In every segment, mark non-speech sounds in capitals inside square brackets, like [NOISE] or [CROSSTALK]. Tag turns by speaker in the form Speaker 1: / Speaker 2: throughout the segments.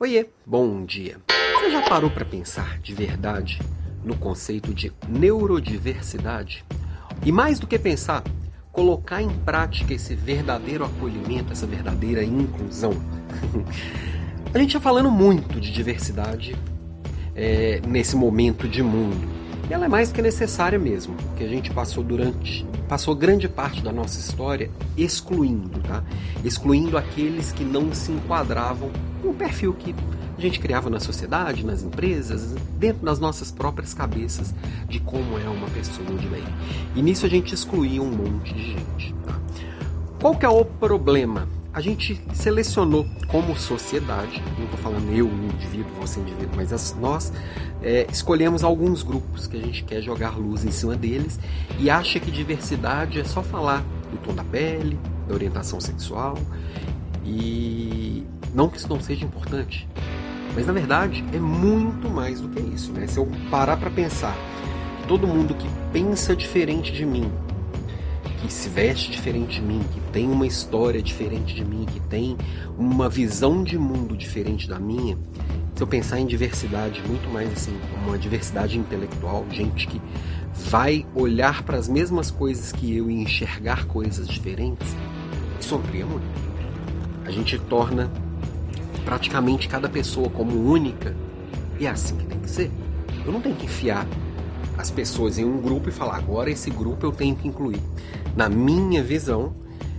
Speaker 1: Oiê, bom dia. Você já parou para pensar de verdade no conceito de neurodiversidade? E mais do que pensar, colocar em prática esse verdadeiro acolhimento, essa verdadeira inclusão. [LAUGHS] A gente está falando muito de diversidade é, nesse momento de mundo. E ela é mais que necessária mesmo, porque a gente passou durante passou grande parte da nossa história excluindo, tá? Excluindo aqueles que não se enquadravam no perfil que a gente criava na sociedade, nas empresas, dentro das nossas próprias cabeças de como é uma pessoa de bem. E nisso a gente excluía um monte de gente. Tá? Qual que é o problema? a gente selecionou como sociedade, não estou falando eu, indivíduo, você indivíduo, mas as, nós é, escolhemos alguns grupos que a gente quer jogar luz em cima deles e acha que diversidade é só falar do tom da pele, da orientação sexual e não que isso não seja importante, mas na verdade é muito mais do que isso. Né? Se eu parar para pensar que todo mundo que pensa diferente de mim que se veste diferente de mim, que tem uma história diferente de mim, que tem uma visão de mundo diferente da minha, se eu pensar em diversidade, muito mais assim, uma diversidade intelectual, gente que vai olhar para as mesmas coisas que eu e enxergar coisas diferentes, isso amplia muito. A gente torna praticamente cada pessoa como única e é assim que tem que ser. Eu não tenho que enfiar as pessoas em um grupo e falar agora esse grupo eu tenho que incluir. Na minha visão,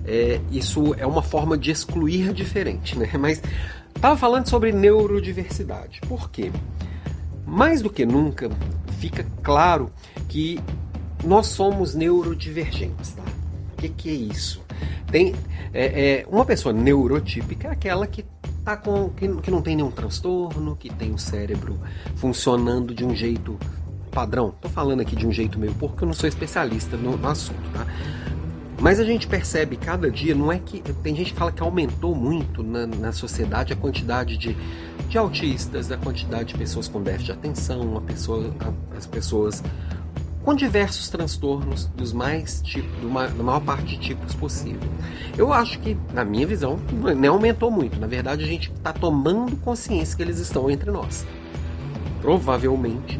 Speaker 1: é, isso é uma forma de excluir diferente, né? Mas estava falando sobre neurodiversidade. Por quê? Mais do que nunca fica claro que nós somos neurodivergentes, tá? O que, que é isso? Tem é, é, uma pessoa neurotípica é aquela que tá com que, que não tem nenhum transtorno, que tem o cérebro funcionando de um jeito padrão. Tô falando aqui de um jeito meio porque eu não sou especialista no, no assunto, tá? Mas a gente percebe cada dia, não é que. Tem gente que fala que aumentou muito na, na sociedade a quantidade de, de autistas, a quantidade de pessoas com déficit de atenção, a pessoa, a, as pessoas com diversos transtornos dos mais tipos, da maior parte de tipos possível. Eu acho que, na minha visão, não aumentou muito. Na verdade, a gente está tomando consciência que eles estão entre nós. Provavelmente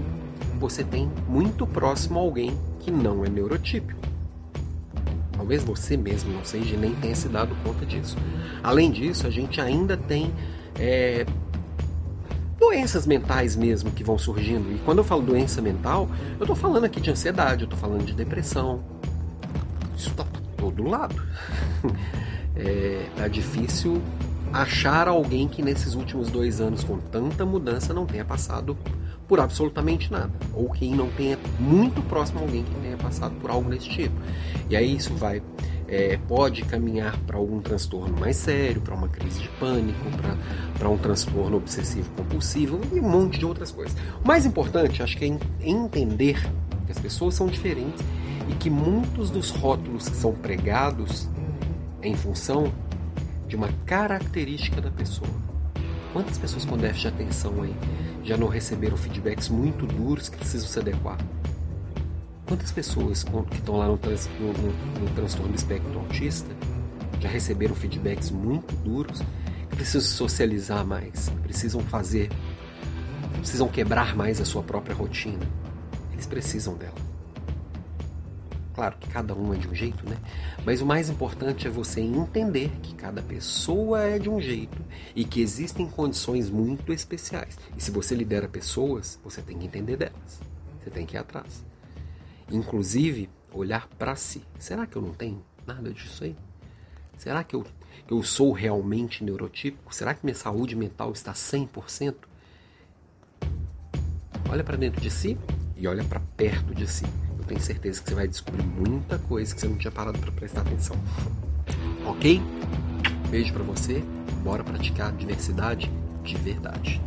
Speaker 1: você tem muito próximo alguém que não é neurotípico. Talvez você mesmo não seja nem tenha se dado conta disso. Além disso, a gente ainda tem é, doenças mentais mesmo que vão surgindo. E quando eu falo doença mental, eu estou falando aqui de ansiedade, eu estou falando de depressão. Isso está todo lado. [LAUGHS] é, tá difícil achar alguém que nesses últimos dois anos, com tanta mudança, não tenha passado por absolutamente nada. Ou quem não tenha muito próximo a alguém que tenha passado por algo desse tipo. E aí isso vai. É, pode caminhar para algum transtorno mais sério, para uma crise de pânico, para um transtorno obsessivo compulsivo e um monte de outras coisas. O mais importante, acho que é entender que as pessoas são diferentes e que muitos dos rótulos que são pregados em função de uma característica da pessoa. Quantas pessoas com déficit de atenção aí já não receberam feedbacks muito duros que precisam se adequar? Quantas pessoas que estão lá no, trans, no, no, no transtorno do espectro autista já receberam feedbacks muito duros que precisam socializar mais, precisam fazer, precisam quebrar mais a sua própria rotina? Eles precisam dela. Claro que cada um é de um jeito, né? Mas o mais importante é você entender que cada pessoa é de um jeito e que existem condições muito especiais. E se você lidera pessoas, você tem que entender delas. Você tem que ir atrás. Inclusive, olhar para si. Será que eu não tenho nada disso aí? Será que eu, eu sou realmente neurotípico? Será que minha saúde mental está 100%? Olha para dentro de si e olha para perto de si tenho certeza que você vai descobrir muita coisa que você não tinha parado para prestar atenção. Ok? Beijo para você. Bora praticar diversidade de verdade.